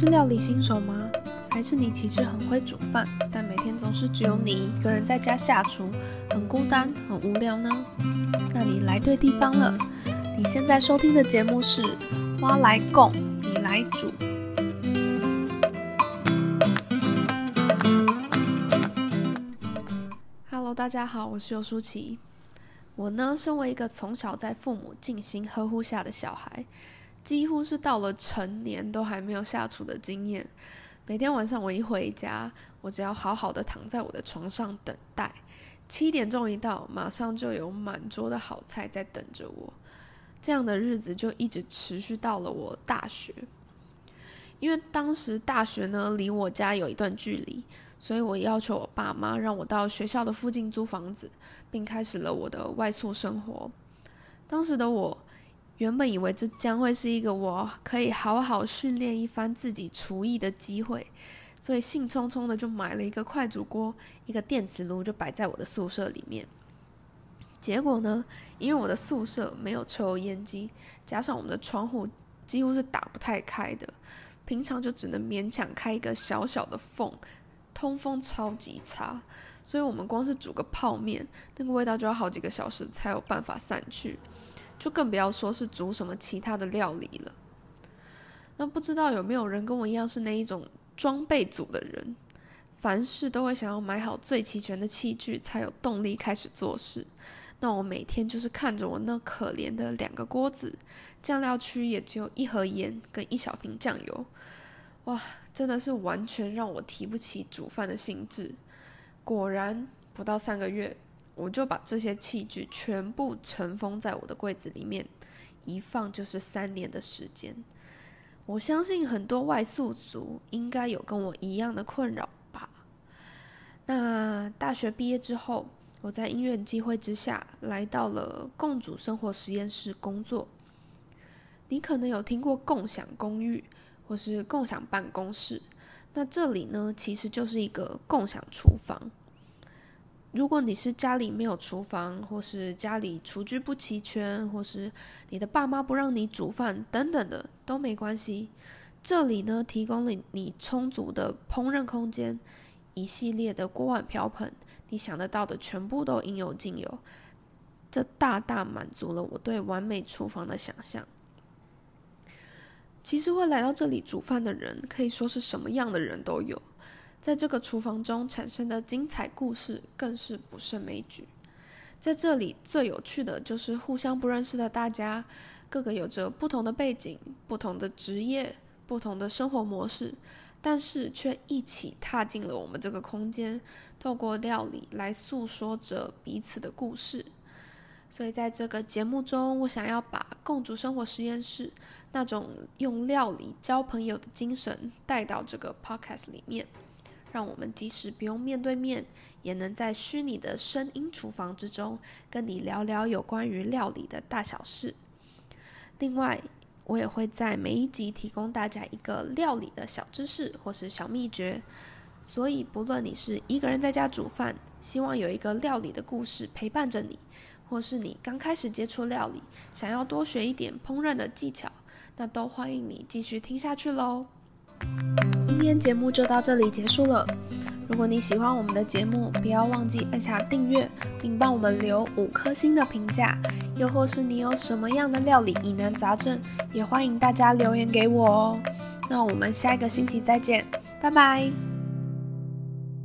是料理新手吗？还是你其实很会煮饭，但每天总是只有你一个人在家下厨，很孤单、很无聊呢？那你来对地方了。你现在收听的节目是《花来供，你来煮》。Hello，大家好，我是尤舒淇。我呢，身为一个从小在父母尽心呵护下的小孩。几乎是到了成年都还没有下厨的经验。每天晚上我一回家，我只要好好的躺在我的床上等待，七点钟一到，马上就有满桌的好菜在等着我。这样的日子就一直持续到了我大学。因为当时大学呢离我家有一段距离，所以我要求我爸妈让我到学校的附近租房子，并开始了我的外宿生活。当时的我。原本以为这将会是一个我可以好好训练一番自己厨艺的机会，所以兴冲冲的就买了一个快煮锅、一个电磁炉，就摆在我的宿舍里面。结果呢，因为我的宿舍没有抽油烟机，加上我们的窗户几乎是打不太开的，平常就只能勉强开一个小小的缝，通风超级差，所以我们光是煮个泡面，那个味道就要好几个小时才有办法散去。就更不要说是煮什么其他的料理了。那不知道有没有人跟我一样是那一种装备组的人，凡事都会想要买好最齐全的器具，才有动力开始做事。那我每天就是看着我那可怜的两个锅子，酱料区也只有一盒盐跟一小瓶酱油，哇，真的是完全让我提不起煮饭的兴致。果然，不到三个月。我就把这些器具全部尘封在我的柜子里面，一放就是三年的时间。我相信很多外宿族应该有跟我一样的困扰吧。那大学毕业之后，我在因缘机会之下来到了共主生活实验室工作。你可能有听过共享公寓或是共享办公室，那这里呢其实就是一个共享厨房。如果你是家里没有厨房，或是家里厨具不齐全，或是你的爸妈不让你煮饭等等的，都没关系。这里呢，提供了你充足的烹饪空间，一系列的锅碗瓢盆，你想得到的全部都应有尽有。这大大满足了我对完美厨房的想象。其实会来到这里煮饭的人，可以说是什么样的人都有。在这个厨房中产生的精彩故事更是不胜枚举。在这里最有趣的就是互相不认识的大家，个个有着不同的背景、不同的职业、不同的生活模式，但是却一起踏进了我们这个空间，透过料理来诉说着彼此的故事。所以在这个节目中，我想要把共煮生活实验室那种用料理交朋友的精神带到这个 podcast 里面。让我们即使不用面对面，也能在虚拟的声音厨房之中，跟你聊聊有关于料理的大小事。另外，我也会在每一集提供大家一个料理的小知识或是小秘诀。所以，不论你是一个人在家煮饭，希望有一个料理的故事陪伴着你，或是你刚开始接触料理，想要多学一点烹饪的技巧，那都欢迎你继续听下去喽。今天节目就到这里结束了。如果你喜欢我们的节目，不要忘记按下订阅，并帮我们留五颗星的评价。又或是你有什么样的料理疑难杂症，也欢迎大家留言给我哦。那我们下一个星期再见，拜拜。